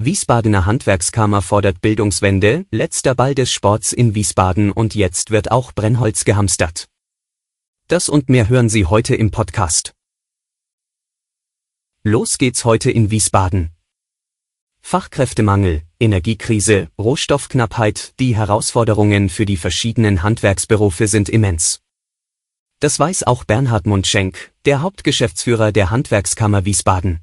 Wiesbadener Handwerkskammer fordert Bildungswende, letzter Ball des Sports in Wiesbaden und jetzt wird auch Brennholz gehamstert. Das und mehr hören Sie heute im Podcast. Los geht's heute in Wiesbaden. Fachkräftemangel, Energiekrise, Rohstoffknappheit, die Herausforderungen für die verschiedenen Handwerksberufe sind immens. Das weiß auch Bernhard Mundschenk, der Hauptgeschäftsführer der Handwerkskammer Wiesbaden.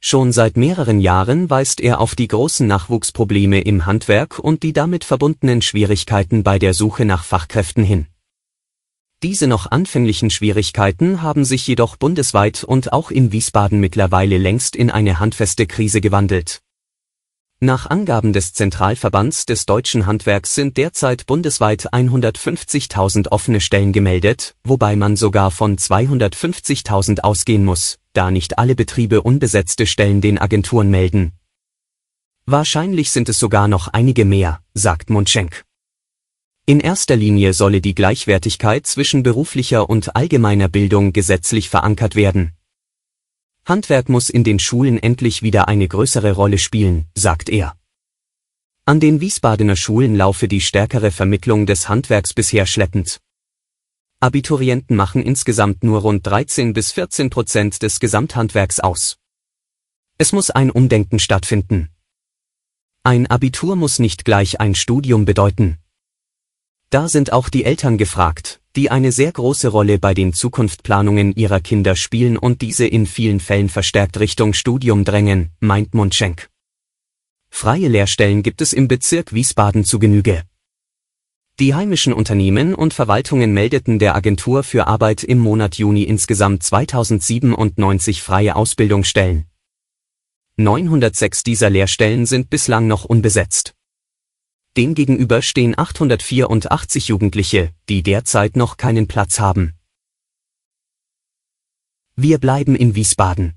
Schon seit mehreren Jahren weist er auf die großen Nachwuchsprobleme im Handwerk und die damit verbundenen Schwierigkeiten bei der Suche nach Fachkräften hin. Diese noch anfänglichen Schwierigkeiten haben sich jedoch bundesweit und auch in Wiesbaden mittlerweile längst in eine handfeste Krise gewandelt. Nach Angaben des Zentralverbands des deutschen Handwerks sind derzeit bundesweit 150.000 offene Stellen gemeldet, wobei man sogar von 250.000 ausgehen muss, da nicht alle Betriebe unbesetzte Stellen den Agenturen melden. Wahrscheinlich sind es sogar noch einige mehr, sagt Mundschenk. In erster Linie solle die Gleichwertigkeit zwischen beruflicher und allgemeiner Bildung gesetzlich verankert werden. Handwerk muss in den Schulen endlich wieder eine größere Rolle spielen, sagt er. An den Wiesbadener Schulen laufe die stärkere Vermittlung des Handwerks bisher schleppend. Abiturienten machen insgesamt nur rund 13 bis 14 Prozent des Gesamthandwerks aus. Es muss ein Umdenken stattfinden. Ein Abitur muss nicht gleich ein Studium bedeuten. Da sind auch die Eltern gefragt, die eine sehr große Rolle bei den Zukunftsplanungen ihrer Kinder spielen und diese in vielen Fällen verstärkt Richtung Studium drängen, meint Mundschenk. Freie Lehrstellen gibt es im Bezirk Wiesbaden zu Genüge. Die heimischen Unternehmen und Verwaltungen meldeten der Agentur für Arbeit im Monat Juni insgesamt 2097 freie Ausbildungsstellen. 906 dieser Lehrstellen sind bislang noch unbesetzt. Demgegenüber stehen 884 Jugendliche, die derzeit noch keinen Platz haben. Wir bleiben in Wiesbaden.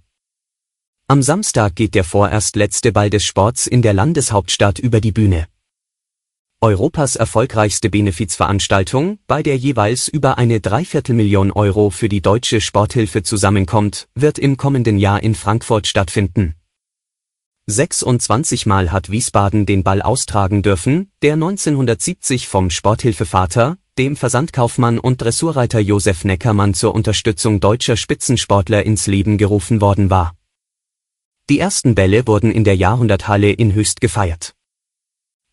Am Samstag geht der vorerst letzte Ball des Sports in der Landeshauptstadt über die Bühne. Europas erfolgreichste Benefizveranstaltung, bei der jeweils über eine Dreiviertelmillion Euro für die deutsche Sporthilfe zusammenkommt, wird im kommenden Jahr in Frankfurt stattfinden. 26 Mal hat Wiesbaden den Ball austragen dürfen, der 1970 vom Sporthilfevater, dem Versandkaufmann und Dressurreiter Josef Neckermann zur Unterstützung deutscher Spitzensportler ins Leben gerufen worden war. Die ersten Bälle wurden in der Jahrhunderthalle in Höchst gefeiert.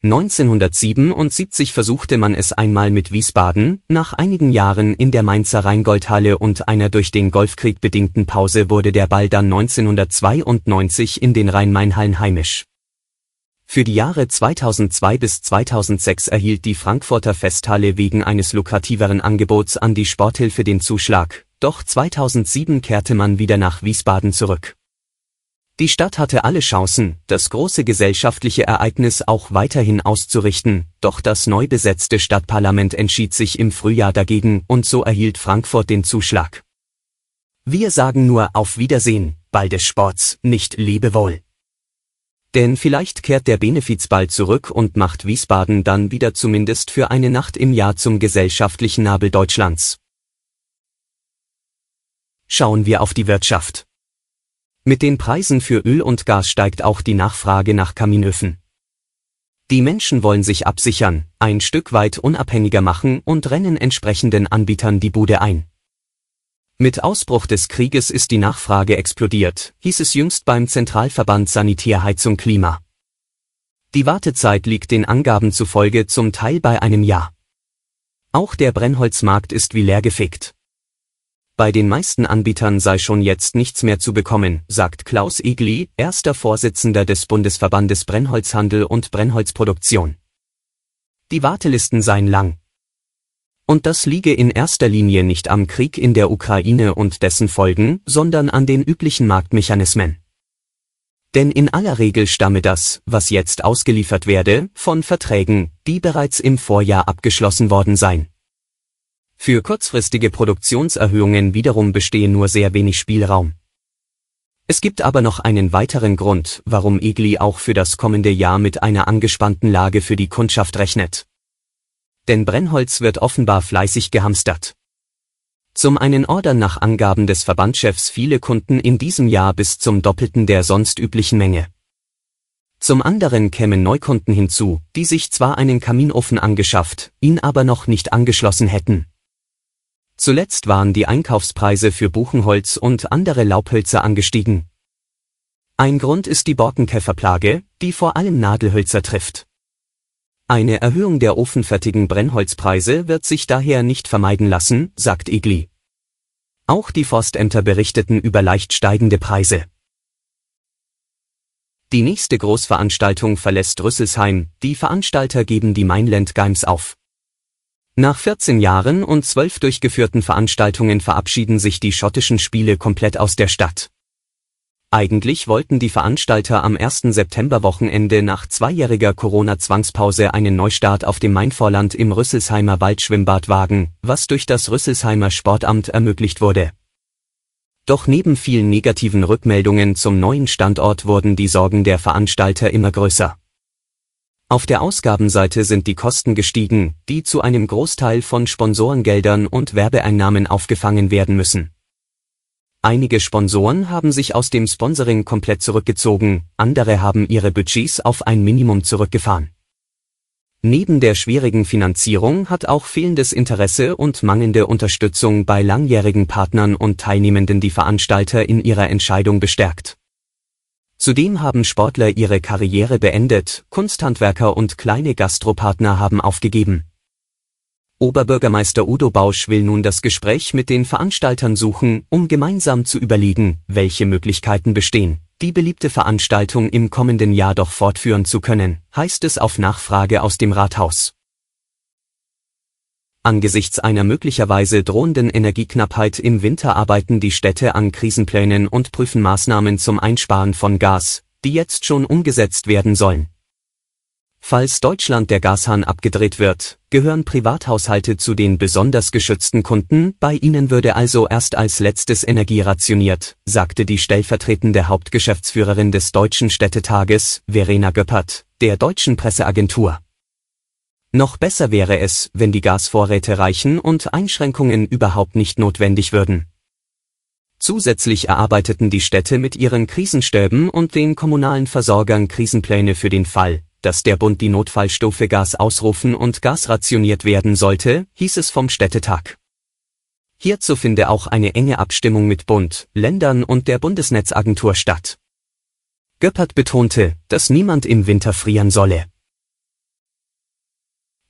1977 versuchte man es einmal mit Wiesbaden, nach einigen Jahren in der Mainzer Rheingoldhalle und einer durch den Golfkrieg bedingten Pause wurde der Ball dann 1992 in den Rhein-Main-Hallen heimisch. Für die Jahre 2002 bis 2006 erhielt die Frankfurter Festhalle wegen eines lukrativeren Angebots an die Sporthilfe den Zuschlag, doch 2007 kehrte man wieder nach Wiesbaden zurück. Die Stadt hatte alle Chancen, das große gesellschaftliche Ereignis auch weiterhin auszurichten, doch das neu besetzte Stadtparlament entschied sich im Frühjahr dagegen und so erhielt Frankfurt den Zuschlag. Wir sagen nur auf Wiedersehen, Ball des Sports, nicht Lebewohl. Denn vielleicht kehrt der Benefizball zurück und macht Wiesbaden dann wieder zumindest für eine Nacht im Jahr zum gesellschaftlichen Nabel Deutschlands. Schauen wir auf die Wirtschaft. Mit den Preisen für Öl und Gas steigt auch die Nachfrage nach Kaminöfen. Die Menschen wollen sich absichern, ein Stück weit unabhängiger machen und rennen entsprechenden Anbietern die Bude ein. Mit Ausbruch des Krieges ist die Nachfrage explodiert, hieß es jüngst beim Zentralverband Sanitärheizung Klima. Die Wartezeit liegt den Angaben zufolge zum Teil bei einem Jahr. Auch der Brennholzmarkt ist wie leergefegt. Bei den meisten Anbietern sei schon jetzt nichts mehr zu bekommen, sagt Klaus Egli, erster Vorsitzender des Bundesverbandes Brennholzhandel und Brennholzproduktion. Die Wartelisten seien lang. Und das liege in erster Linie nicht am Krieg in der Ukraine und dessen Folgen, sondern an den üblichen Marktmechanismen. Denn in aller Regel stamme das, was jetzt ausgeliefert werde, von Verträgen, die bereits im Vorjahr abgeschlossen worden seien. Für kurzfristige Produktionserhöhungen wiederum bestehe nur sehr wenig Spielraum. Es gibt aber noch einen weiteren Grund, warum Egli auch für das kommende Jahr mit einer angespannten Lage für die Kundschaft rechnet. Denn Brennholz wird offenbar fleißig gehamstert. Zum einen ordern nach Angaben des Verbandchefs viele Kunden in diesem Jahr bis zum Doppelten der sonst üblichen Menge. Zum anderen kämen Neukunden hinzu, die sich zwar einen Kaminofen angeschafft, ihn aber noch nicht angeschlossen hätten. Zuletzt waren die Einkaufspreise für Buchenholz und andere Laubhölzer angestiegen. Ein Grund ist die Borkenkäferplage, die vor allem Nadelhölzer trifft. Eine Erhöhung der ofenfertigen Brennholzpreise wird sich daher nicht vermeiden lassen, sagt Egli. Auch die Forstämter berichteten über leicht steigende Preise. Die nächste Großveranstaltung verlässt Rüsselsheim, die Veranstalter geben die Mainland Games auf. Nach 14 Jahren und 12 durchgeführten Veranstaltungen verabschieden sich die schottischen Spiele komplett aus der Stadt. Eigentlich wollten die Veranstalter am 1. Septemberwochenende nach zweijähriger Corona-Zwangspause einen Neustart auf dem Mainvorland im Rüsselsheimer Waldschwimmbad wagen, was durch das Rüsselsheimer Sportamt ermöglicht wurde. Doch neben vielen negativen Rückmeldungen zum neuen Standort wurden die Sorgen der Veranstalter immer größer. Auf der Ausgabenseite sind die Kosten gestiegen, die zu einem Großteil von Sponsorengeldern und Werbeeinnahmen aufgefangen werden müssen. Einige Sponsoren haben sich aus dem Sponsoring komplett zurückgezogen, andere haben ihre Budgets auf ein Minimum zurückgefahren. Neben der schwierigen Finanzierung hat auch fehlendes Interesse und mangelnde Unterstützung bei langjährigen Partnern und Teilnehmenden die Veranstalter in ihrer Entscheidung bestärkt. Zudem haben Sportler ihre Karriere beendet, Kunsthandwerker und kleine Gastropartner haben aufgegeben. Oberbürgermeister Udo Bausch will nun das Gespräch mit den Veranstaltern suchen, um gemeinsam zu überlegen, welche Möglichkeiten bestehen, die beliebte Veranstaltung im kommenden Jahr doch fortführen zu können, heißt es auf Nachfrage aus dem Rathaus. Angesichts einer möglicherweise drohenden Energieknappheit im Winter arbeiten die Städte an Krisenplänen und prüfen Maßnahmen zum Einsparen von Gas, die jetzt schon umgesetzt werden sollen. Falls Deutschland der Gashahn abgedreht wird, gehören Privathaushalte zu den besonders geschützten Kunden, bei ihnen würde also erst als letztes Energie rationiert, sagte die stellvertretende Hauptgeschäftsführerin des Deutschen Städtetages, Verena Göppert, der deutschen Presseagentur. Noch besser wäre es, wenn die Gasvorräte reichen und Einschränkungen überhaupt nicht notwendig würden. Zusätzlich erarbeiteten die Städte mit ihren Krisenstäben und den kommunalen Versorgern Krisenpläne für den Fall, dass der Bund die Notfallstufe Gas ausrufen und Gas rationiert werden sollte, hieß es vom Städtetag. Hierzu finde auch eine enge Abstimmung mit Bund, Ländern und der Bundesnetzagentur statt. Göppert betonte, dass niemand im Winter frieren solle.